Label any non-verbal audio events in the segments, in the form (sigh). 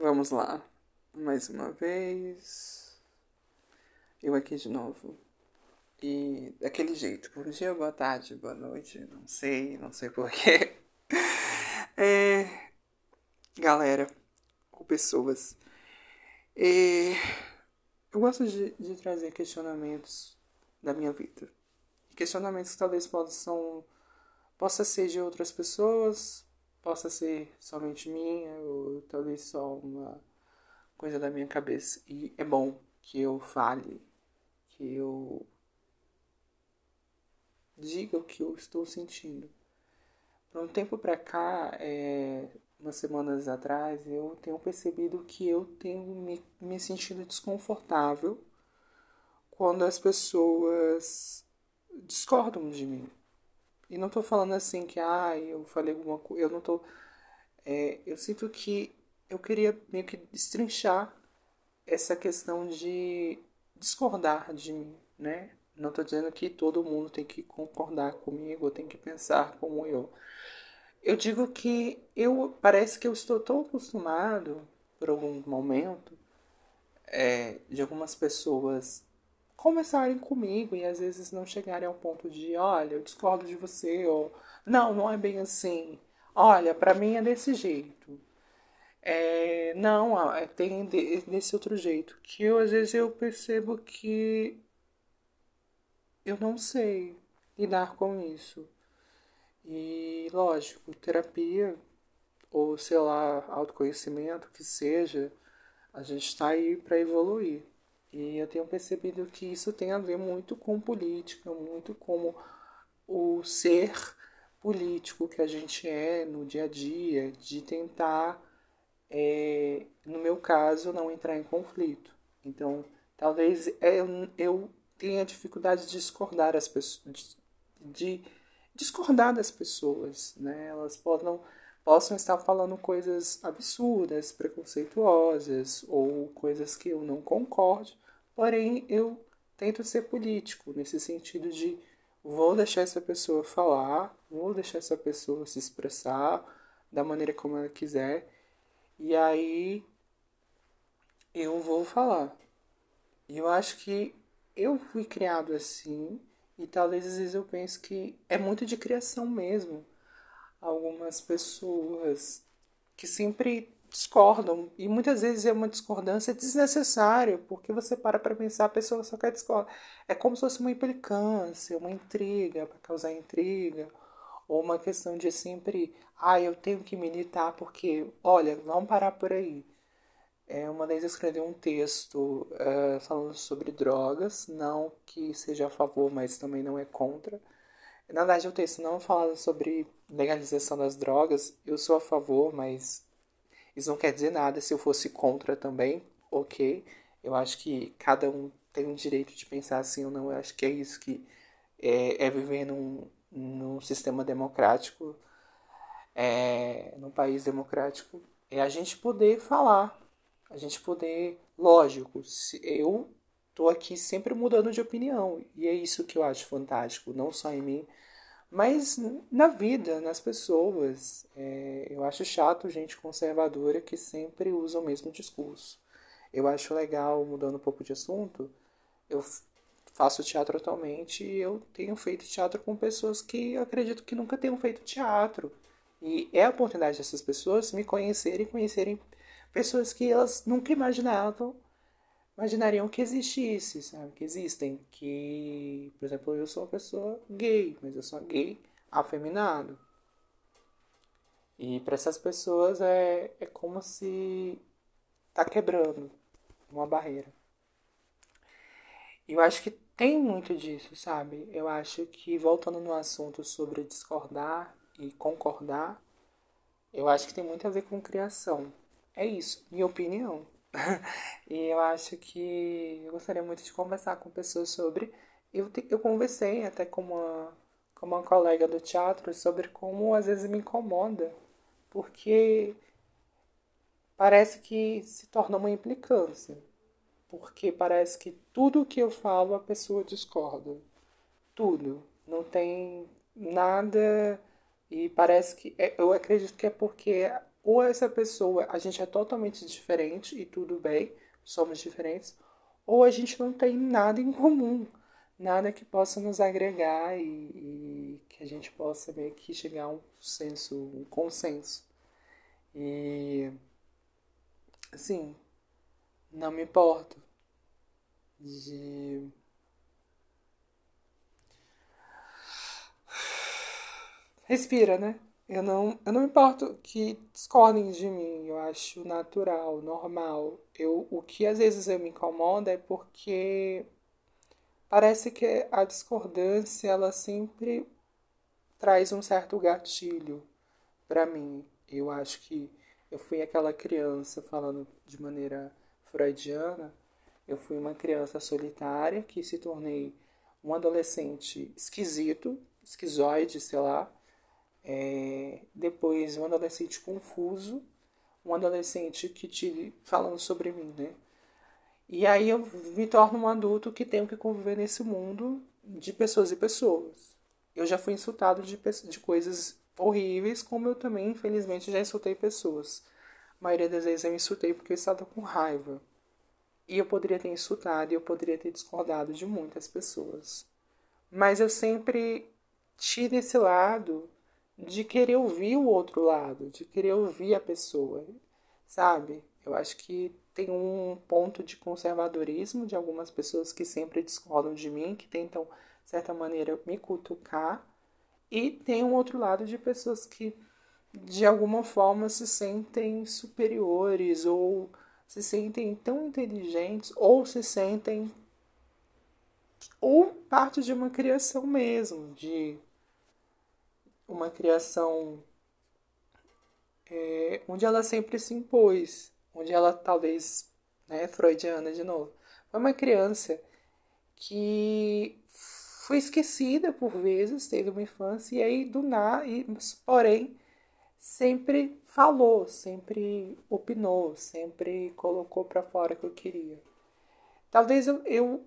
Vamos lá. Mais uma vez. Eu aqui de novo. E daquele jeito. Bom dia, boa tarde, boa noite. Não sei, não sei porquê. (laughs) É... Galera, ou pessoas. É... Eu gosto de, de trazer questionamentos da minha vida. Questionamentos que talvez possam, possa ser de outras pessoas, possa ser somente minha, ou talvez só uma coisa da minha cabeça. E é bom que eu fale, que eu diga o que eu estou sentindo. Por um tempo pra cá, é, umas semanas atrás, eu tenho percebido que eu tenho me, me sentido desconfortável quando as pessoas discordam de mim. E não tô falando assim que, ah, eu falei alguma coisa. Eu não tô. É, eu sinto que eu queria meio que destrinchar essa questão de discordar de mim, né? Não tô dizendo que todo mundo tem que concordar comigo, tem que pensar como eu. Eu digo que eu parece que eu estou tão acostumado por algum momento é, de algumas pessoas conversarem comigo e às vezes não chegarem ao ponto de, olha, eu discordo de você, ou não, não é bem assim. Olha, para mim é desse jeito. É, não, é, tem desse outro jeito. Que eu, às vezes eu percebo que eu não sei lidar com isso. E lógico, terapia ou sei lá, autoconhecimento que seja, a gente está aí para evoluir. E eu tenho percebido que isso tem a ver muito com política, muito com o ser político que a gente é no dia a dia, de tentar, é, no meu caso, não entrar em conflito. Então, talvez eu, eu tenha dificuldade de discordar as pessoas, de, de discordar das pessoas, né? Elas possam possam estar falando coisas absurdas, preconceituosas ou coisas que eu não concordo, porém eu tento ser político nesse sentido de vou deixar essa pessoa falar, vou deixar essa pessoa se expressar da maneira como ela quiser e aí eu vou falar. E eu acho que eu fui criado assim e talvez às vezes eu penso que é muito de criação mesmo algumas pessoas que sempre discordam e muitas vezes é uma discordância desnecessária porque você para para pensar a pessoa só quer discordar é como se fosse uma implicância uma intriga para causar intriga ou uma questão de sempre ah eu tenho que militar porque olha vamos parar por aí é, uma vez eu escrevi um texto uh, falando sobre drogas não que seja a favor mas também não é contra na verdade, o texto não fala sobre legalização das drogas. Eu sou a favor, mas isso não quer dizer nada. Se eu fosse contra também, ok. Eu acho que cada um tem o direito de pensar assim ou não. Eu acho que é isso que é, é viver num, num sistema democrático, é, num país democrático. É a gente poder falar, a gente poder. Lógico, eu tô aqui sempre mudando de opinião. E é isso que eu acho fantástico, não só em mim, mas na vida, nas pessoas. É, eu acho chato gente conservadora que sempre usa o mesmo discurso. Eu acho legal, mudando um pouco de assunto, eu faço teatro atualmente e eu tenho feito teatro com pessoas que eu acredito que nunca tenham feito teatro. E é a oportunidade dessas pessoas me conhecerem conhecerem pessoas que elas nunca imaginavam imaginariam que existisse, sabe? Que existem. Que, por exemplo, eu sou uma pessoa gay, mas eu sou gay afeminado. E para essas pessoas é, é como se tá quebrando uma barreira. Eu acho que tem muito disso, sabe? Eu acho que, voltando no assunto sobre discordar e concordar, eu acho que tem muito a ver com criação. É isso, minha opinião. (laughs) e eu acho que eu gostaria muito de conversar com pessoas sobre. Eu, eu conversei até com uma, com uma colega do teatro sobre como às vezes me incomoda, porque parece que se torna uma implicância. Porque parece que tudo que eu falo a pessoa discorda. Tudo. Não tem nada. E parece que. É, eu acredito que é porque ou essa pessoa, a gente é totalmente diferente e tudo bem, somos diferentes, ou a gente não tem nada em comum, nada que possa nos agregar e, e que a gente possa meio que chegar a um senso, um consenso. E assim, não me importo de (sighs) respira, né? Eu não, eu não me importo que discordem de mim, eu acho natural, normal. Eu, o que às vezes eu me incomoda é porque parece que a discordância ela sempre traz um certo gatilho para mim. Eu acho que eu fui aquela criança, falando de maneira freudiana, eu fui uma criança solitária que se tornei um adolescente esquisito, esquizoide, sei lá. É, depois um adolescente confuso, um adolescente que te falando sobre mim, né? E aí eu me torno um adulto que tenho que conviver nesse mundo de pessoas e pessoas. Eu já fui insultado de, de coisas horríveis, como eu também, infelizmente, já insultei pessoas. A maioria das vezes eu insultei porque eu estava com raiva. E eu poderia ter insultado e eu poderia ter discordado de muitas pessoas. Mas eu sempre tive esse lado de querer ouvir o outro lado, de querer ouvir a pessoa, sabe? Eu acho que tem um ponto de conservadorismo de algumas pessoas que sempre discordam de mim, que tentam, de certa maneira, me cutucar e tem um outro lado de pessoas que de alguma forma se sentem superiores ou se sentem tão inteligentes ou se sentem ou parte de uma criação mesmo, de uma criação é, onde ela sempre se impôs, onde ela talvez, né, freudiana de novo, foi uma criança que foi esquecida por vezes, teve uma infância e aí do nada, porém sempre falou, sempre opinou, sempre colocou para fora o que eu queria. Talvez eu, eu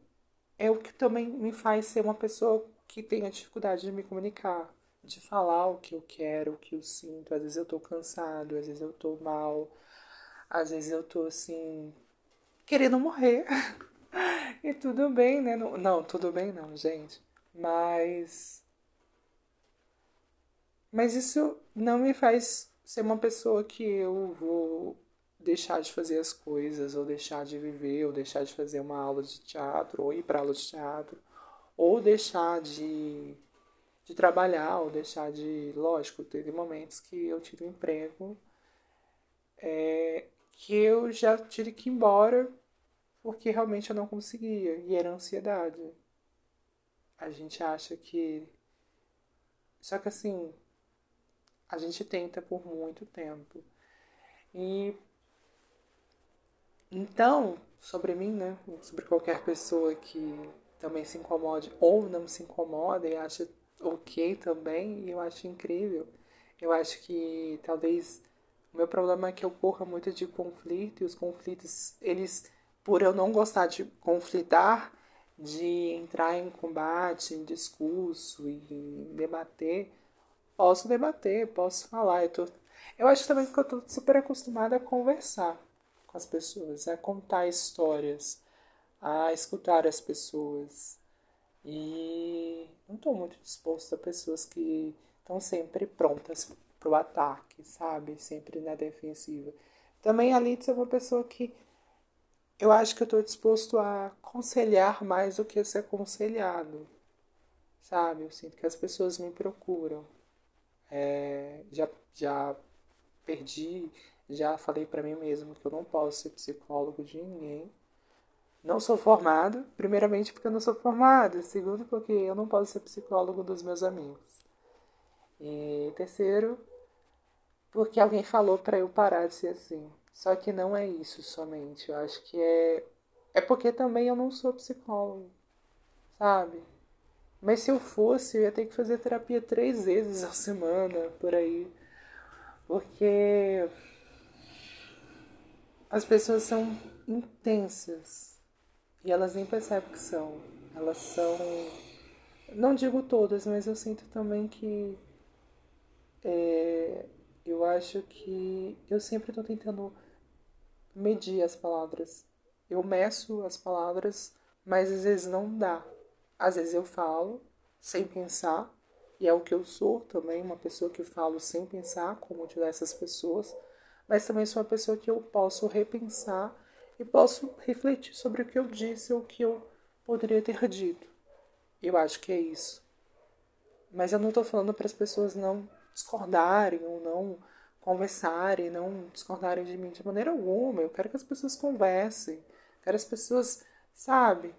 é o que também me faz ser uma pessoa que tenha dificuldade de me comunicar, de falar o que eu quero, o que eu sinto. Às vezes eu tô cansado, às vezes eu tô mal, às vezes eu tô assim querendo morrer. (laughs) e tudo bem, né? Não, não, tudo bem não, gente. Mas. Mas isso não me faz ser uma pessoa que eu vou deixar de fazer as coisas, ou deixar de viver, ou deixar de fazer uma aula de teatro, ou ir para aula de teatro, ou deixar de, de trabalhar, ou deixar de. Lógico, teve momentos que eu tive um emprego é, que eu já tive que ir embora porque realmente eu não conseguia, e era ansiedade a gente acha que. Só que assim, a gente tenta por muito tempo. E. Então, sobre mim, né? Sobre qualquer pessoa que também se incomode ou não se incomoda e acha ok também, eu acho incrível. Eu acho que talvez o meu problema é que eu corra muito de conflito e os conflitos, eles, por eu não gostar de conflitar, de entrar em combate, em discurso e debater, posso debater, posso falar. Eu, tô... eu acho também que eu estou super acostumada a conversar com as pessoas, a contar histórias, a escutar as pessoas. E não estou muito disposta a pessoas que estão sempre prontas para o ataque, sabe? Sempre na defensiva. Também a Litz é uma pessoa que eu acho que eu estou disposto a aconselhar mais do que a ser aconselhado, sabe? Eu sinto que as pessoas me procuram. É, já, já perdi, já falei para mim mesmo que eu não posso ser psicólogo de ninguém. Não sou formado, primeiramente porque eu não sou formado, segundo porque eu não posso ser psicólogo dos meus amigos. E terceiro, porque alguém falou para eu parar de ser assim. Só que não é isso somente. Eu acho que é. É porque também eu não sou psicólogo, sabe? Mas se eu fosse, eu ia ter que fazer terapia três vezes (laughs) a semana, por aí. Porque as pessoas são intensas e elas nem percebem que são. Elas são. Não digo todas, mas eu sinto também que. É, Eu acho que eu sempre estou tentando medir as palavras. Eu meço as palavras, mas às vezes não dá. Às vezes eu falo sem pensar, e é o que eu sou também, uma pessoa que falo sem pensar, como diversas pessoas, mas também sou uma pessoa que eu posso repensar e posso refletir sobre o que eu disse ou o que eu poderia ter dito. Eu acho que é isso. Mas eu não estou falando para as pessoas não discordarem ou não conversarem, não discordarem de mim de maneira alguma. Eu quero que as pessoas conversem. Quero as pessoas, sabe?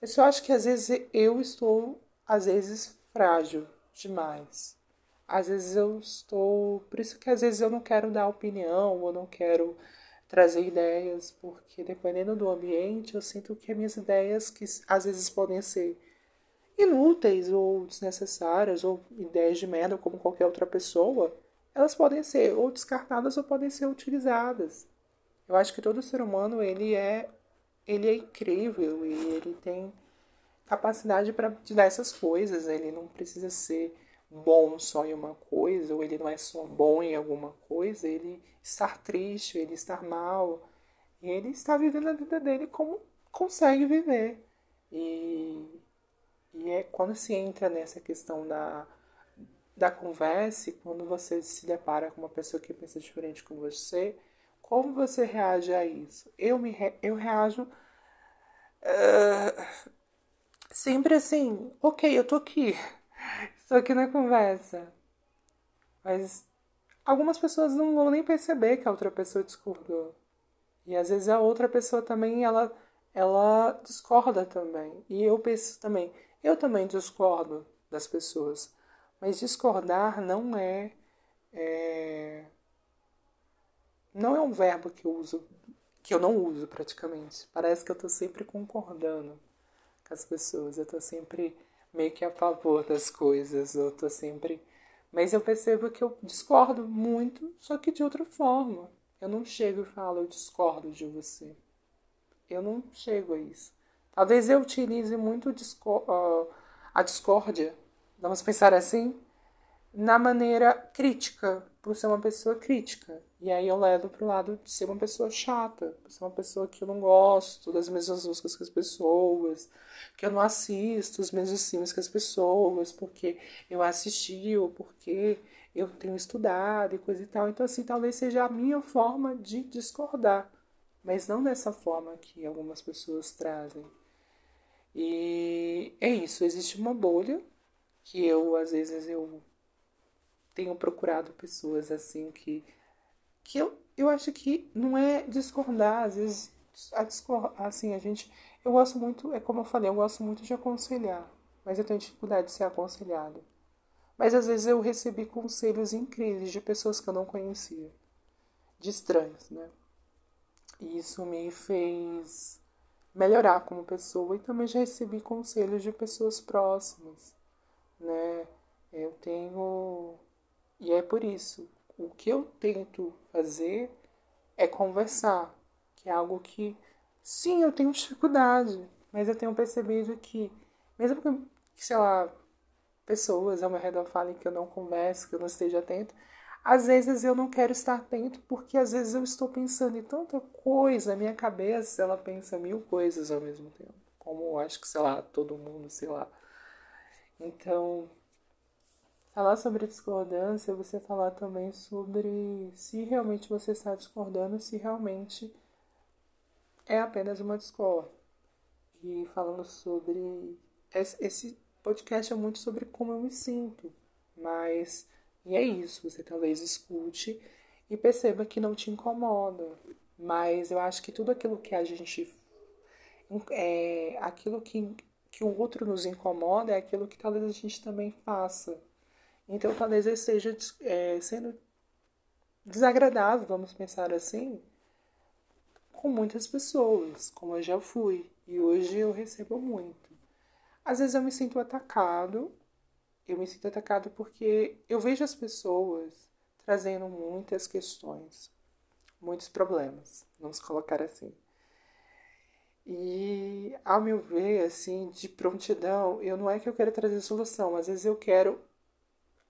Eu só acho que às vezes eu estou, às vezes, frágil demais. Às vezes eu estou. Por isso que às vezes eu não quero dar opinião ou não quero trazer ideias, porque dependendo do ambiente, eu sinto que minhas ideias, que às vezes podem ser inúteis ou desnecessárias, ou ideias de merda como qualquer outra pessoa, elas podem ser ou descartadas ou podem ser utilizadas. Eu acho que todo ser humano ele é ele é incrível e ele tem capacidade para essas coisas. Ele não precisa ser bom só em uma coisa, ou ele não é só bom em alguma coisa. Ele estar triste, ele estar mal, ele está vivendo a vida dele como consegue viver. E, e é quando se entra nessa questão da da conversa, quando você se depara com uma pessoa que pensa diferente com você, como você reage a isso? Eu me re... eu reajo uh, sempre assim, ok, eu tô aqui, estou aqui na conversa, mas algumas pessoas não vão nem perceber que a outra pessoa discordou. E às vezes a outra pessoa também ela ela discorda também. E eu penso também, eu também discordo das pessoas. Mas discordar não é, é não é um verbo que eu uso, que eu não uso praticamente. Parece que eu estou sempre concordando com as pessoas, eu estou sempre meio que a favor das coisas, eu estou sempre. Mas eu percebo que eu discordo muito, só que de outra forma. Eu não chego e falo, eu discordo de você. Eu não chego a isso. Talvez eu utilize muito a discórdia vamos pensar assim, na maneira crítica, por ser uma pessoa crítica. E aí eu levo pro lado de ser uma pessoa chata, ser uma pessoa que eu não gosto das mesmas músicas que as pessoas, que eu não assisto os mesmos filmes que as pessoas, porque eu assisti ou porque eu tenho estudado e coisa e tal. Então, assim, talvez seja a minha forma de discordar, mas não dessa forma que algumas pessoas trazem. E é isso, existe uma bolha que eu às vezes eu tenho procurado pessoas assim que que eu, eu acho que não é discordar, às vezes a discor assim, a gente eu gosto muito, é como eu falei, eu gosto muito de aconselhar, mas eu tenho dificuldade de ser aconselhado. Mas às vezes eu recebi conselhos incríveis de pessoas que eu não conhecia, de estranhos, né? E isso me fez melhorar como pessoa e também já recebi conselhos de pessoas próximas né? Eu tenho. E é por isso. O que eu tento fazer é conversar, que é algo que, sim, eu tenho dificuldade, mas eu tenho percebido que, mesmo que, sei lá, pessoas ao meu redor falem que eu não converso, que eu não esteja atento, às vezes eu não quero estar atento porque às vezes eu estou pensando em tanta coisa, a minha cabeça ela pensa mil coisas ao mesmo tempo. Como acho que, sei lá, todo mundo, sei lá, então, falar sobre discordância, você falar também sobre se realmente você está discordando, se realmente é apenas uma discórdia. E falando sobre. Esse podcast é muito sobre como eu me sinto, mas. E é isso, você talvez escute e perceba que não te incomoda. Mas eu acho que tudo aquilo que a gente. É, aquilo que que o outro nos incomoda é aquilo que talvez a gente também faça. Então, talvez eu esteja é, sendo desagradável, vamos pensar assim, com muitas pessoas, como eu já fui. E hoje eu recebo muito. Às vezes eu me sinto atacado. Eu me sinto atacado porque eu vejo as pessoas trazendo muitas questões, muitos problemas, vamos colocar assim. E, ao meu ver, assim, de prontidão, eu não é que eu quero trazer solução, às vezes eu quero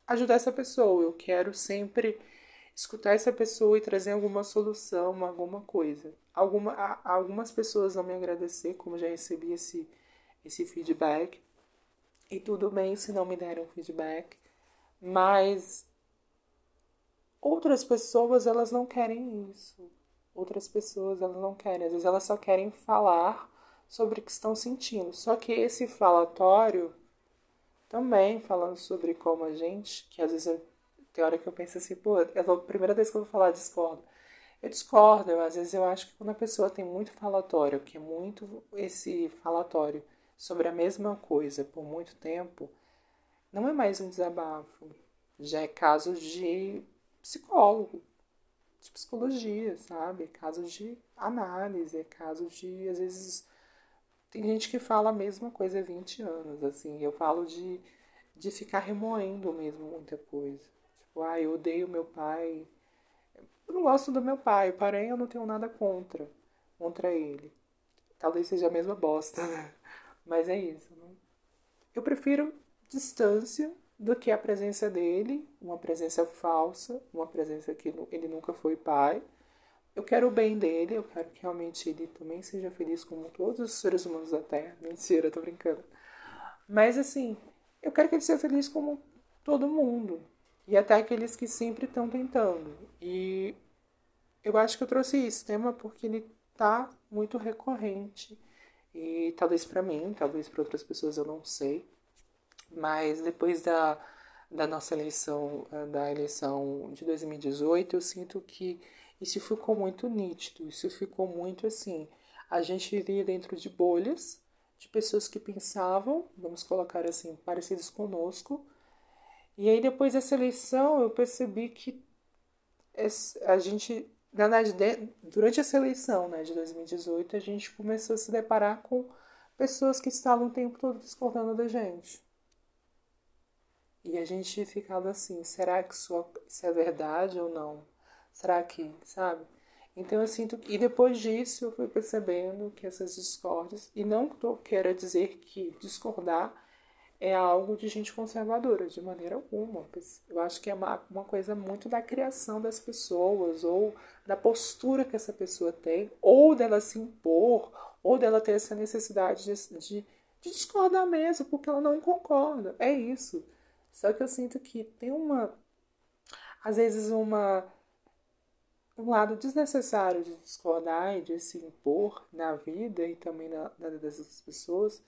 ajudar essa pessoa, eu quero sempre escutar essa pessoa e trazer alguma solução, alguma coisa. Alguma, algumas pessoas vão me agradecer, como já recebi esse, esse feedback. E tudo bem se não me deram feedback. Mas outras pessoas, elas não querem isso. Outras pessoas, elas não querem. Às vezes elas só querem falar sobre o que estão sentindo. Só que esse falatório também falando sobre como a gente, que às vezes eu, tem hora que eu penso assim, pô, é a primeira vez que eu vou falar discordo. Eu discordo, eu, às vezes eu acho que quando a pessoa tem muito falatório, que é muito esse falatório sobre a mesma coisa por muito tempo, não é mais um desabafo. Já é caso de psicólogo, de psicologia, sabe? É caso de análise, é caso de, às vezes, tem gente que fala a mesma coisa há 20 anos, assim. Eu falo de, de ficar remoendo mesmo muita coisa. Tipo, ah, eu odeio meu pai. Eu não gosto do meu pai, porém eu não tenho nada contra, contra ele. Talvez seja a mesma bosta, né? (laughs) Mas é isso. Né? Eu prefiro distância do que a presença dele, uma presença falsa, uma presença que ele nunca foi pai eu quero o bem dele, eu quero que realmente ele também seja feliz como todos os seres humanos da Terra. Mentira, tô brincando. Mas assim, eu quero que ele seja feliz como todo mundo. E até aqueles que sempre estão tentando. E eu acho que eu trouxe esse tema porque ele tá muito recorrente. E talvez para mim, talvez para outras pessoas eu não sei. Mas depois da, da nossa eleição, da eleição de 2018, eu sinto que isso ficou muito nítido, isso ficou muito assim. A gente iria dentro de bolhas de pessoas que pensavam, vamos colocar assim, parecidos conosco. E aí depois dessa eleição eu percebi que a gente, na verdade, durante essa eleição né, de 2018, a gente começou a se deparar com pessoas que estavam o tempo todo discordando da gente. E a gente ficava assim, será que isso é verdade ou não? Será que, sabe? Então eu sinto. E depois disso eu fui percebendo que essas discórdias. E não tô, quero dizer que discordar é algo de gente conservadora, de maneira alguma. Eu acho que é uma, uma coisa muito da criação das pessoas, ou da postura que essa pessoa tem, ou dela se impor, ou dela ter essa necessidade de, de, de discordar mesmo, porque ela não concorda. É isso. Só que eu sinto que tem uma. Às vezes, uma um lado desnecessário de discordar e de se impor na vida e também na, vida das pessoas,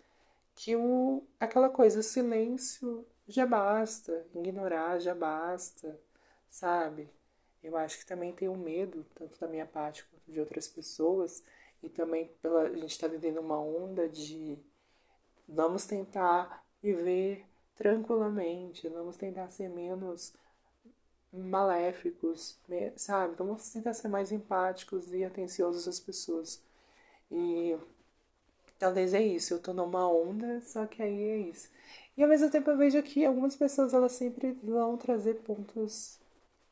que o, aquela coisa, silêncio já basta, ignorar já basta, sabe? Eu acho que também tem um medo, tanto da minha parte quanto de outras pessoas, e também pela a gente está vivendo uma onda de vamos tentar viver tranquilamente, vamos tentar ser menos maléficos, sabe? Então vamos tentar ser mais empáticos e atenciosos às pessoas. E talvez é isso, eu tô numa onda, só que aí é isso. E ao mesmo tempo eu vejo que algumas pessoas elas sempre vão trazer pontos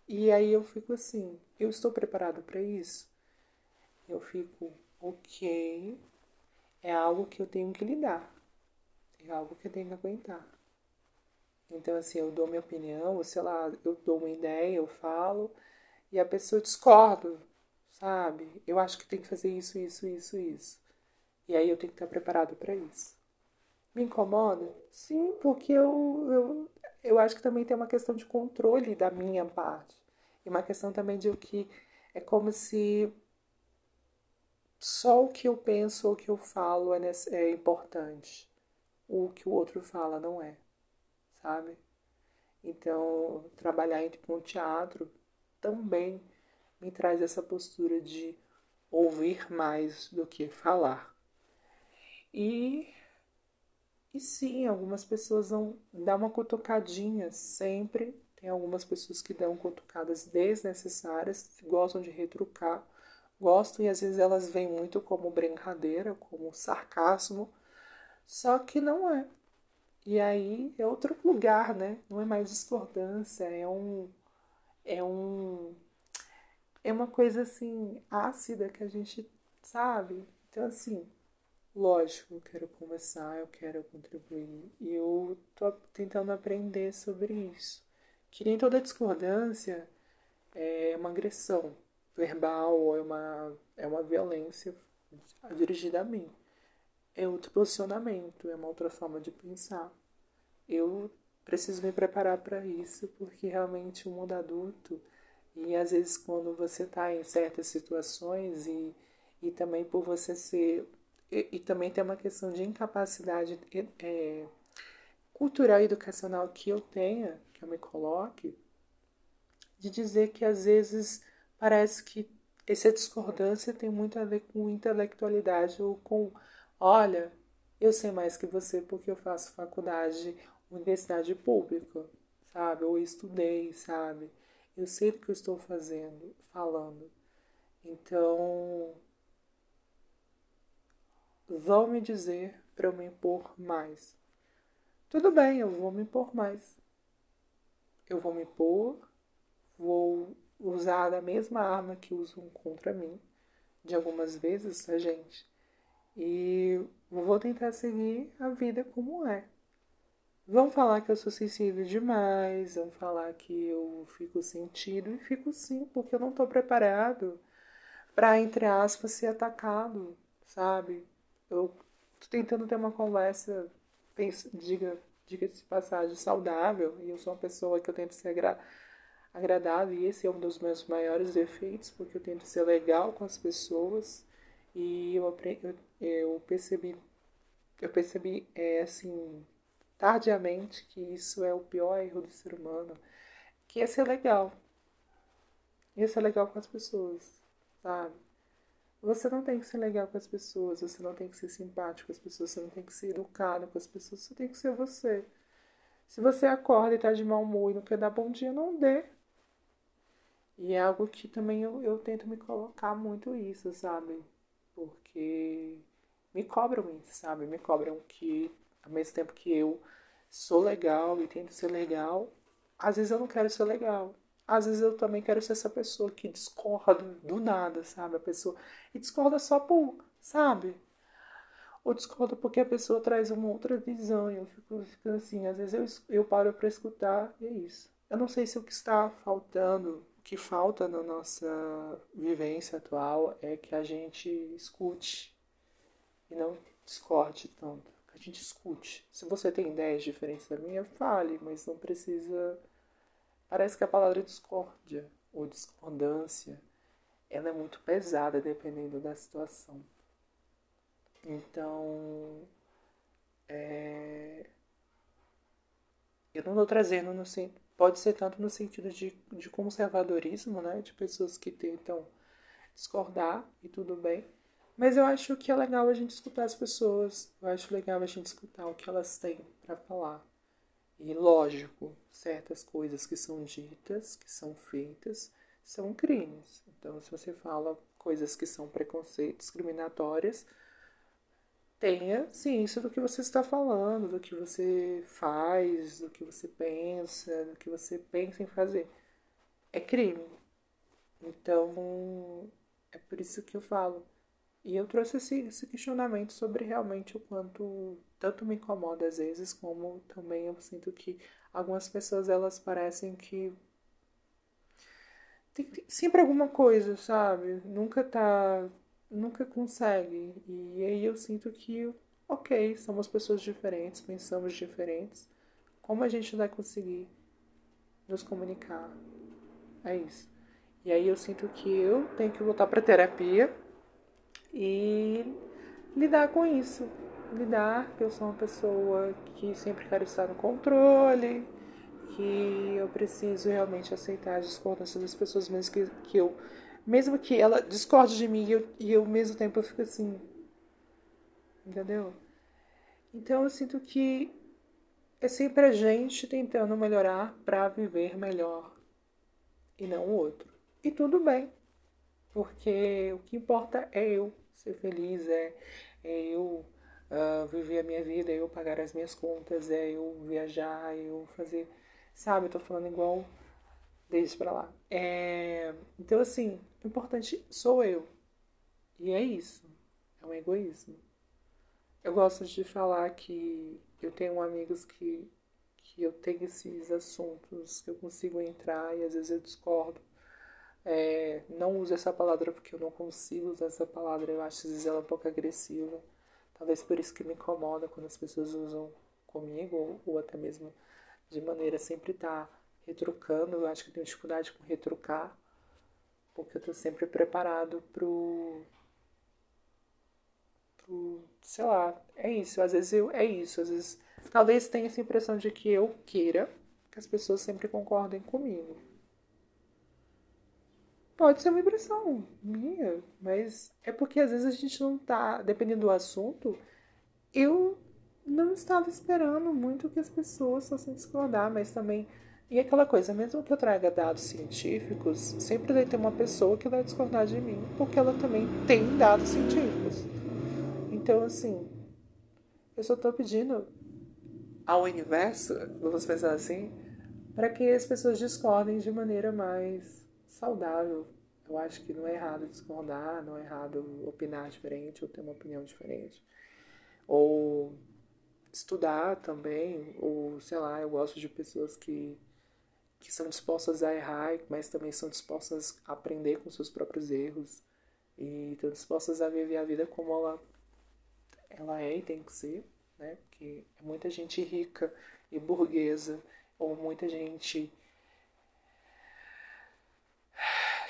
e aí eu fico assim, eu estou preparado para isso? Eu fico, ok, é algo que eu tenho que lidar, é algo que eu tenho que aguentar. Então, assim, eu dou minha opinião, ou sei lá, eu dou uma ideia, eu falo, e a pessoa discorda, sabe? Eu acho que tem que fazer isso, isso, isso, isso. E aí eu tenho que estar preparado para isso. Me incomoda? Sim, porque eu, eu, eu acho que também tem uma questão de controle da minha parte. E uma questão também de o que é como se só o que eu penso ou o que eu falo é, é importante. O que o outro fala não é sabe? Então, trabalhar com teatro também me traz essa postura de ouvir mais do que falar. E, e sim, algumas pessoas vão dar uma cutucadinha sempre. Tem algumas pessoas que dão cutucadas desnecessárias, gostam de retrucar, gostam e às vezes elas vêm muito como brincadeira, como sarcasmo, só que não é. E aí é outro lugar, né? Não é mais discordância, é um é um é uma coisa assim ácida que a gente sabe. Então assim, lógico, eu quero conversar, eu quero contribuir e eu tô tentando aprender sobre isso. Que nem toda discordância é uma agressão verbal ou é uma, é uma violência dirigida a mim. É outro posicionamento, é uma outra forma de pensar. Eu preciso me preparar para isso, porque realmente o mundo adulto, e às vezes quando você está em certas situações, e, e também por você ser. E, e também tem uma questão de incapacidade é, cultural e educacional que eu tenha, que eu me coloque, de dizer que às vezes parece que essa discordância tem muito a ver com intelectualidade ou com, olha, eu sei mais que você porque eu faço faculdade, universidade pública, sabe? Ou estudei, sabe? Eu sei o que eu estou fazendo, falando. Então, vão me dizer para eu me impor mais. Tudo bem, eu vou me impor mais. Eu vou me impor, vou usar a mesma arma que usam contra mim, de algumas vezes, tá, gente? E vou tentar seguir a vida como é. Vão falar que eu sou sensível demais, vão falar que eu fico sentido, e fico sim, porque eu não estou preparado para, entre aspas, ser atacado, sabe? Eu tô tentando ter uma conversa diga, diga-se passagem, saudável, e eu sou uma pessoa que eu tento ser agra agradável, e esse é um dos meus maiores defeitos, porque eu tento ser legal com as pessoas, e eu, eu, eu percebi, eu percebi, é, assim, tardiamente, que isso é o pior erro do ser humano, que é ser legal. E ser legal com as pessoas, sabe? Você não tem que ser legal com as pessoas, você não tem que ser simpático com as pessoas, você não tem que ser educado com as pessoas, você tem que ser você. Se você acorda e tá de mau humor e não quer dar bom dia, não dê. E é algo que também eu, eu tento me colocar muito isso, sabe? Porque me cobram isso, sabe? Me cobram que, ao mesmo tempo que eu sou legal e tento ser legal, às vezes eu não quero ser legal às vezes eu também quero ser essa pessoa que discorda do nada, sabe? A pessoa. E discorda só por, sabe? Ou discorda porque a pessoa traz uma outra visão. E eu fico, fico assim, às vezes eu, eu paro para escutar e é isso. Eu não sei se o que está faltando, o que falta na nossa vivência atual é que a gente escute e não discorde tanto. A gente escute. Se você tem ideias diferentes da minha, fale, mas não precisa Parece que a palavra discórdia ou discordância ela é muito pesada dependendo da situação. Então, é... eu não estou trazendo no pode ser tanto no sentido de, de conservadorismo, né, de pessoas que tentam discordar e tudo bem, mas eu acho que é legal a gente escutar as pessoas, eu acho legal a gente escutar o que elas têm para falar. E lógico, certas coisas que são ditas, que são feitas, são crimes. Então, se você fala coisas que são preconceitos, discriminatórias, tenha ciência do que você está falando, do que você faz, do que você pensa, do que você pensa em fazer. É crime. Então, é por isso que eu falo. E eu trouxe esse, esse questionamento sobre realmente o quanto tanto me incomoda às vezes, como também eu sinto que algumas pessoas elas parecem que tem sempre alguma coisa, sabe? Nunca tá, nunca consegue. E aí eu sinto que, ok, somos pessoas diferentes, pensamos diferentes. Como a gente vai conseguir nos comunicar? É isso. E aí eu sinto que eu tenho que voltar para terapia e lidar com isso. Lidar que eu sou uma pessoa que sempre quero estar no controle, que eu preciso realmente aceitar as discordâncias das pessoas, mesmo que, que eu. Mesmo que ela discorde de mim e eu, e eu, ao mesmo tempo, eu fico assim. Entendeu? Então eu sinto que é sempre a gente tentando melhorar para viver melhor e não o outro. E tudo bem, porque o que importa é eu ser feliz, é, é eu uh, viver a minha vida, é eu pagar as minhas contas, é eu viajar, é eu fazer. Sabe, eu tô falando igual. Deixa pra lá. É, então, assim, o importante sou eu. E é isso. É um egoísmo. Eu gosto de falar que eu tenho amigos que, que eu tenho esses assuntos que eu consigo entrar e às vezes eu discordo. É, não uso essa palavra porque eu não consigo usar essa palavra, eu acho às vezes ela um pouco agressiva. Talvez por isso que me incomoda quando as pessoas usam comigo, ou, ou até mesmo de maneira sempre estar tá retrucando. Eu acho que tenho dificuldade com retrucar, porque eu estou sempre preparado pro. Sei lá, é isso. Às vezes eu. É isso. Às vezes. Talvez tenha essa impressão de que eu queira que as pessoas sempre concordem comigo. Pode ser uma impressão minha, mas é porque às vezes a gente não tá, dependendo do assunto, eu não estava esperando muito que as pessoas fossem discordar, mas também. E aquela coisa, mesmo que eu traga dados científicos, sempre vai ter uma pessoa que vai discordar de mim, porque ela também tem dados científicos. Então, assim, eu só estou pedindo ao universo, vamos pensar assim, para que as pessoas discordem de maneira mais saudável. Eu acho que não é errado discordar, não é errado opinar diferente ou ter uma opinião diferente. Ou estudar também, ou sei lá, eu gosto de pessoas que, que são dispostas a errar, mas também são dispostas a aprender com seus próprios erros e estão dispostas a viver a vida como ela, ela é e tem que ser, né? Porque é muita gente rica e burguesa, ou muita gente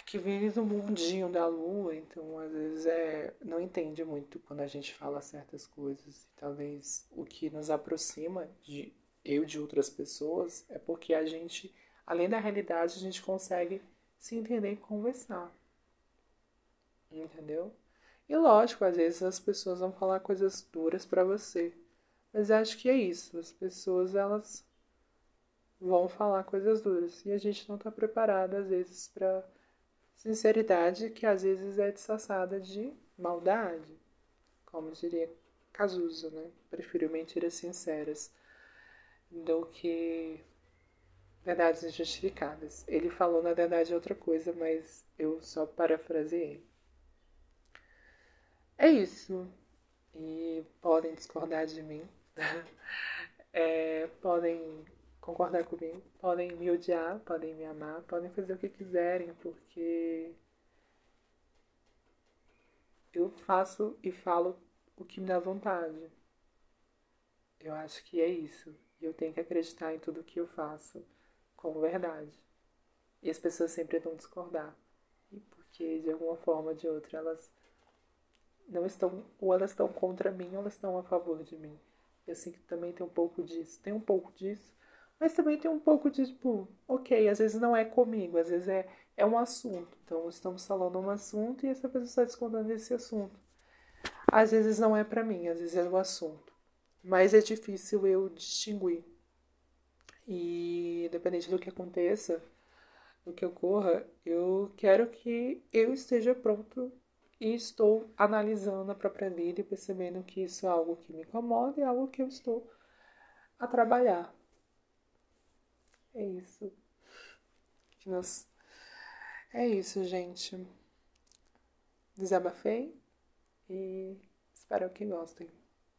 que vive no mundinho da lua, então às vezes é, não entende muito quando a gente fala certas coisas. E talvez o que nos aproxima de eu de outras pessoas é porque a gente, além da realidade, a gente consegue se entender e conversar. Entendeu? E lógico, às vezes as pessoas vão falar coisas duras para você. Mas acho que é isso. As pessoas, elas vão falar coisas duras. E a gente não está preparado, às vezes, para Sinceridade que às vezes é disfarçada de maldade, como diria Cazuza, né? Prefiro mentiras sinceras do que verdades injustificadas. Ele falou, na verdade, outra coisa, mas eu só parafraseei. É isso. E podem discordar de mim. (laughs) é, podem concordar comigo. Podem me odiar, podem me amar, podem fazer o que quiserem, porque eu faço e falo o que me dá vontade. Eu acho que é isso. E eu tenho que acreditar em tudo que eu faço com verdade. E as pessoas sempre vão discordar. E porque de alguma forma ou de outra elas não estão, ou elas estão contra mim, ou elas estão a favor de mim. Eu sinto que também tem um pouco disso. Tem um pouco disso, mas também tem um pouco de tipo, ok, às vezes não é comigo, às vezes é, é um assunto. Então estamos falando um assunto e essa pessoa está discordando desse assunto. Às vezes não é para mim, às vezes é o assunto. Mas é difícil eu distinguir. E independente do que aconteça, do que ocorra, eu quero que eu esteja pronto e estou analisando a própria vida e percebendo que isso é algo que me incomoda e é algo que eu estou a trabalhar. É isso. Que nós... É isso, gente. Desabafei e espero que gostem.